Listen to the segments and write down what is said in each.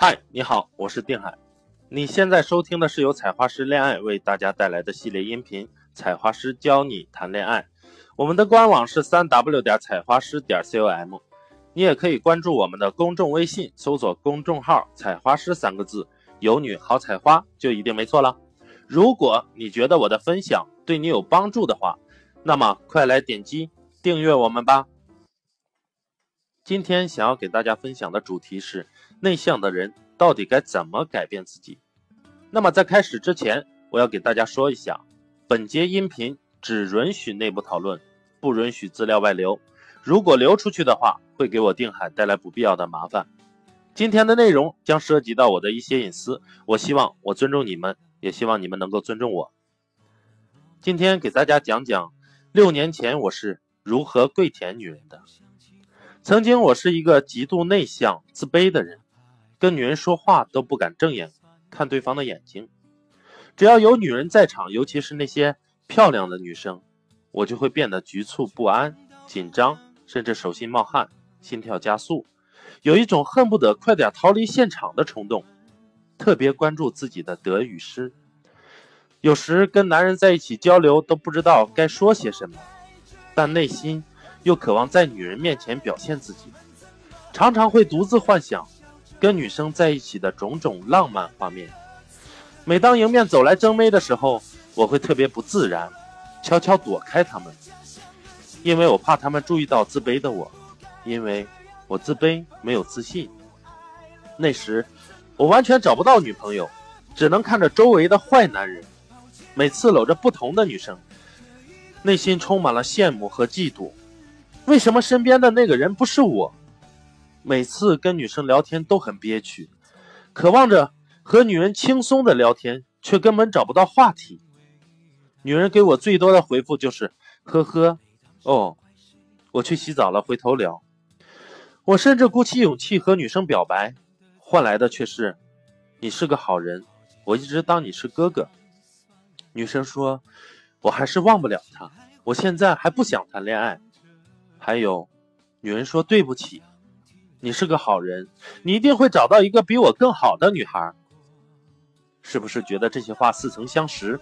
嗨，你好，我是定海。你现在收听的是由采花师恋爱为大家带来的系列音频《采花师教你谈恋爱》。我们的官网是三 w 点采花师点 com，你也可以关注我们的公众微信，搜索公众号“采花师”三个字，有女好采花就一定没错了。如果你觉得我的分享对你有帮助的话，那么快来点击订阅我们吧。今天想要给大家分享的主题是内向的人到底该怎么改变自己。那么在开始之前，我要给大家说一下，本节音频只允许内部讨论，不允许资料外流。如果流出去的话，会给我定海带来不必要的麻烦。今天的内容将涉及到我的一些隐私，我希望我尊重你们，也希望你们能够尊重我。今天给大家讲讲六年前我是如何跪舔女人的。曾经我是一个极度内向、自卑的人，跟女人说话都不敢正眼看对方的眼睛。只要有女人在场，尤其是那些漂亮的女生，我就会变得局促不安、紧张，甚至手心冒汗、心跳加速，有一种恨不得快点逃离现场的冲动。特别关注自己的得与失，有时跟男人在一起交流都不知道该说些什么，但内心。又渴望在女人面前表现自己，常常会独自幻想跟女生在一起的种种浪漫画面。每当迎面走来争妹的时候，我会特别不自然，悄悄躲开他们，因为我怕他们注意到自卑的我，因为我自卑没有自信。那时我完全找不到女朋友，只能看着周围的坏男人，每次搂着不同的女生，内心充满了羡慕和嫉妒。为什么身边的那个人不是我？每次跟女生聊天都很憋屈，渴望着和女人轻松的聊天，却根本找不到话题。女人给我最多的回复就是“呵呵”，哦，我去洗澡了，回头聊。我甚至鼓起勇气和女生表白，换来的却是“你是个好人，我一直当你是哥哥”。女生说：“我还是忘不了他，我现在还不想谈恋爱。”还有，女人说对不起，你是个好人，你一定会找到一个比我更好的女孩。是不是觉得这些话似曾相识？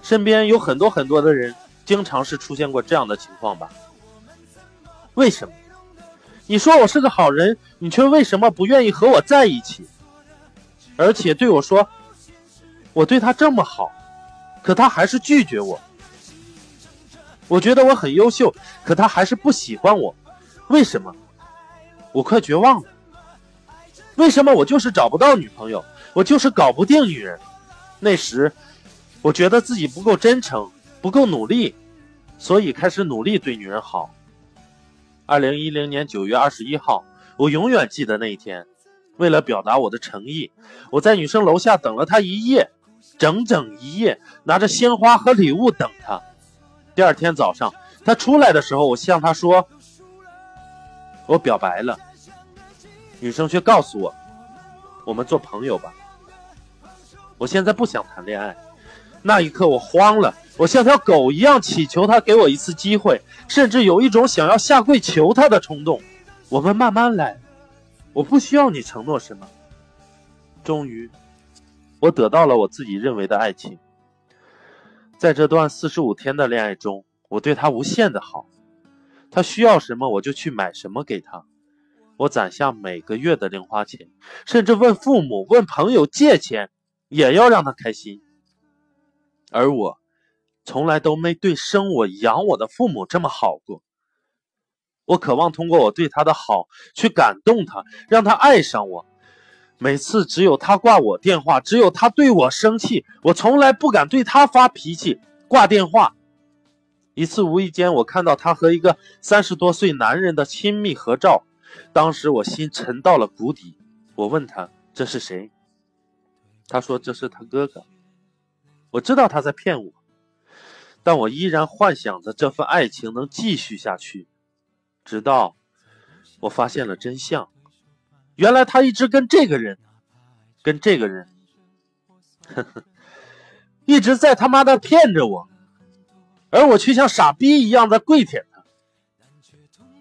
身边有很多很多的人，经常是出现过这样的情况吧？为什么？你说我是个好人，你却为什么不愿意和我在一起？而且对我说，我对他这么好，可他还是拒绝我。我觉得我很优秀，可他还是不喜欢我，为什么？我快绝望了。为什么我就是找不到女朋友？我就是搞不定女人。那时，我觉得自己不够真诚，不够努力，所以开始努力对女人好。二零一零年九月二十一号，我永远记得那一天。为了表达我的诚意，我在女生楼下等了她一夜，整整一夜，拿着鲜花和礼物等她。第二天早上，她出来的时候，我向她说：“我表白了。”女生却告诉我：“我们做朋友吧。”我现在不想谈恋爱。那一刻，我慌了，我像条狗一样祈求他给我一次机会，甚至有一种想要下跪求他的冲动。我们慢慢来，我不需要你承诺什么。终于，我得到了我自己认为的爱情。在这段四十五天的恋爱中，我对他无限的好，他需要什么我就去买什么给他，我攒下每个月的零花钱，甚至问父母、问朋友借钱，也要让他开心。而我，从来都没对生我养我的父母这么好过。我渴望通过我对他的好去感动他，让他爱上我。每次只有他挂我电话，只有他对我生气，我从来不敢对他发脾气，挂电话。一次无意间，我看到他和一个三十多岁男人的亲密合照，当时我心沉到了谷底。我问他这是谁？他说这是他哥哥。我知道他在骗我，但我依然幻想着这份爱情能继续下去，直到我发现了真相。原来他一直跟这个人，跟这个人，呵呵，一直在他妈的骗着我，而我却像傻逼一样在跪舔她。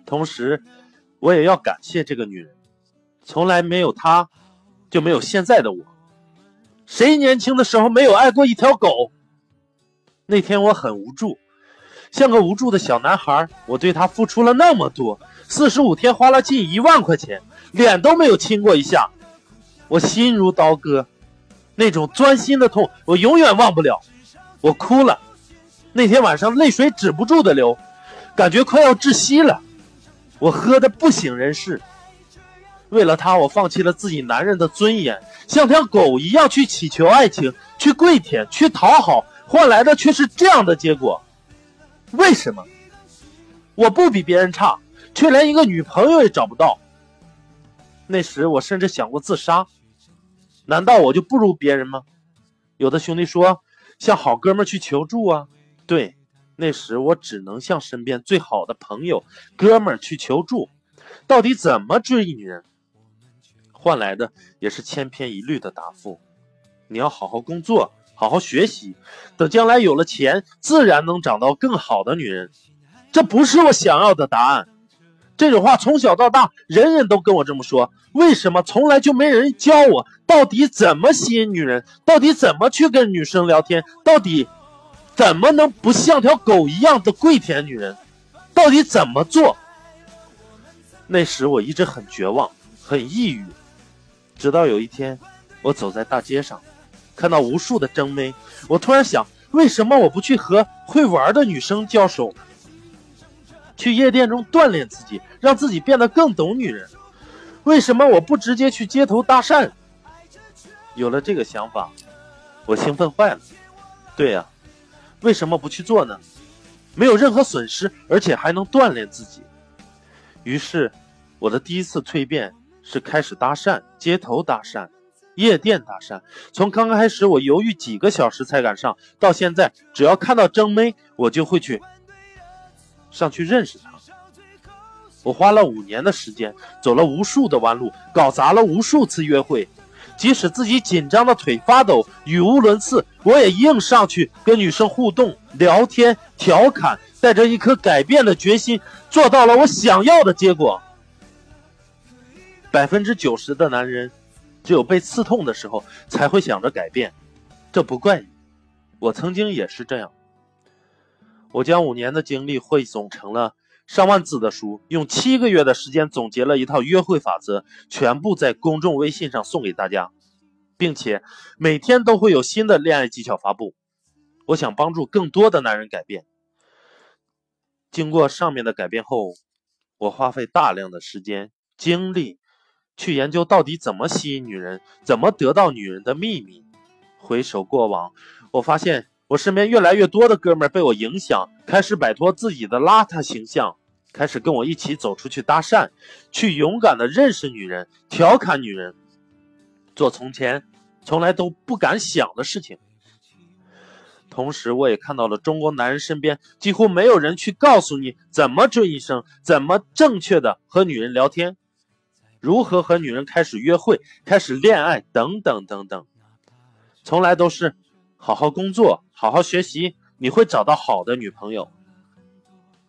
同时，我也要感谢这个女人，从来没有她，就没有现在的我。谁年轻的时候没有爱过一条狗？那天我很无助，像个无助的小男孩。我对他付出了那么多，四十五天花了近一万块钱，脸都没有亲过一下，我心如刀割，那种钻心的痛我永远忘不了。我哭了，那天晚上泪水止不住的流，感觉快要窒息了。我喝的不省人事。为了他，我放弃了自己男人的尊严，像条狗一样去乞求爱情，去跪舔，去讨好，换来的却是这样的结果。为什么？我不比别人差，却连一个女朋友也找不到。那时我甚至想过自杀。难道我就不如别人吗？有的兄弟说向好哥们去求助啊。对，那时我只能向身边最好的朋友、哥们儿去求助。到底怎么追女人？换来的也是千篇一律的答复：你要好好工作，好好学习，等将来有了钱，自然能找到更好的女人。这不是我想要的答案。这种话从小到大，人人都跟我这么说。为什么从来就没人教我到底怎么吸引女人？到底怎么去跟女生聊天？到底怎么能不像条狗一样的跪舔女人？到底怎么做？那时我一直很绝望，很抑郁。直到有一天，我走在大街上，看到无数的正妹，我突然想：为什么我不去和会玩的女生交手？去夜店中锻炼自己，让自己变得更懂女人。为什么我不直接去街头搭讪？有了这个想法，我兴奋坏了。对呀，为什么不去做呢？没有任何损失，而且还能锻炼自己。于是，我的第一次蜕变。是开始搭讪，街头搭讪，夜店搭讪。从刚开始我犹豫几个小时才敢上，到现在只要看到正妹，我就会去上去认识她。我花了五年的时间，走了无数的弯路，搞砸了无数次约会。即使自己紧张的腿发抖，语无伦次，我也硬上去跟女生互动、聊天、调侃，带着一颗改变的决心，做到了我想要的结果。百分之九十的男人，只有被刺痛的时候才会想着改变，这不怪你，我曾经也是这样。我将五年的经历汇总成了上万字的书，用七个月的时间总结了一套约会法则，全部在公众微信上送给大家，并且每天都会有新的恋爱技巧发布。我想帮助更多的男人改变。经过上面的改变后，我花费大量的时间精力。去研究到底怎么吸引女人，怎么得到女人的秘密。回首过往，我发现我身边越来越多的哥们被我影响，开始摆脱自己的邋遢形象，开始跟我一起走出去搭讪，去勇敢的认识女人，调侃女人，做从前从来都不敢想的事情。同时，我也看到了中国男人身边几乎没有人去告诉你怎么追一生，怎么正确的和女人聊天。如何和女人开始约会、开始恋爱等等等等，从来都是好好工作、好好学习，你会找到好的女朋友。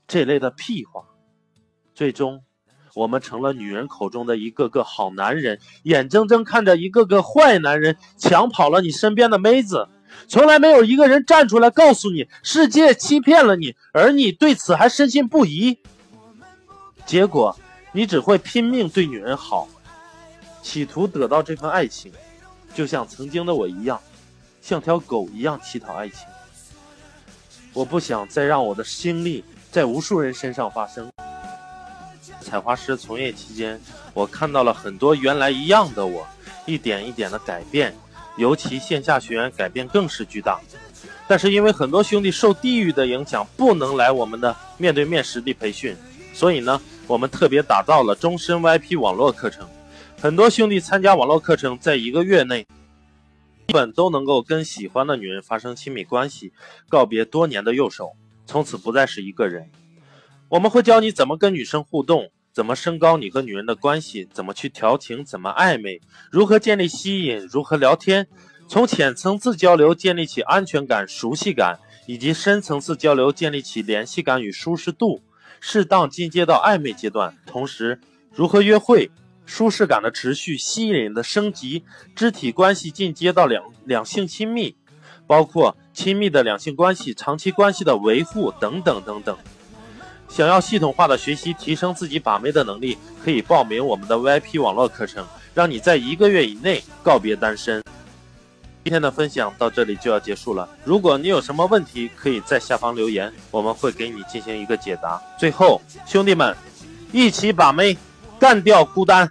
这类的屁话，最终我们成了女人口中的一个个好男人，眼睁睁看着一个个坏男人抢跑了你身边的妹子，从来没有一个人站出来告诉你世界欺骗了你，而你对此还深信不疑，结果。你只会拼命对女人好，企图得到这份爱情，就像曾经的我一样，像条狗一样乞讨爱情。我不想再让我的经历在无数人身上发生。采花师从业期间，我看到了很多原来一样的我，一点一点的改变，尤其线下学员改变更是巨大。但是因为很多兄弟受地域的影响，不能来我们的面对面实地培训，所以呢。我们特别打造了终身 VIP 网络课程，很多兄弟参加网络课程，在一个月内，基本都能够跟喜欢的女人发生亲密关系，告别多年的右手，从此不再是一个人。我们会教你怎么跟女生互动，怎么升高你和女人的关系，怎么去调情，怎么暧昧，如何建立吸引，如何聊天，从浅层次交流建立起安全感、熟悉感，以及深层次交流建立起联系感与舒适度。适当进阶到暧昧阶段，同时如何约会，舒适感的持续、吸引的升级、肢体关系进阶到两两性亲密，包括亲密的两性关系、长期关系的维护等等等等。想要系统化的学习，提升自己把妹的能力，可以报名我们的 VIP 网络课程，让你在一个月以内告别单身。今天的分享到这里就要结束了。如果你有什么问题，可以在下方留言，我们会给你进行一个解答。最后，兄弟们，一起把妹，干掉孤单。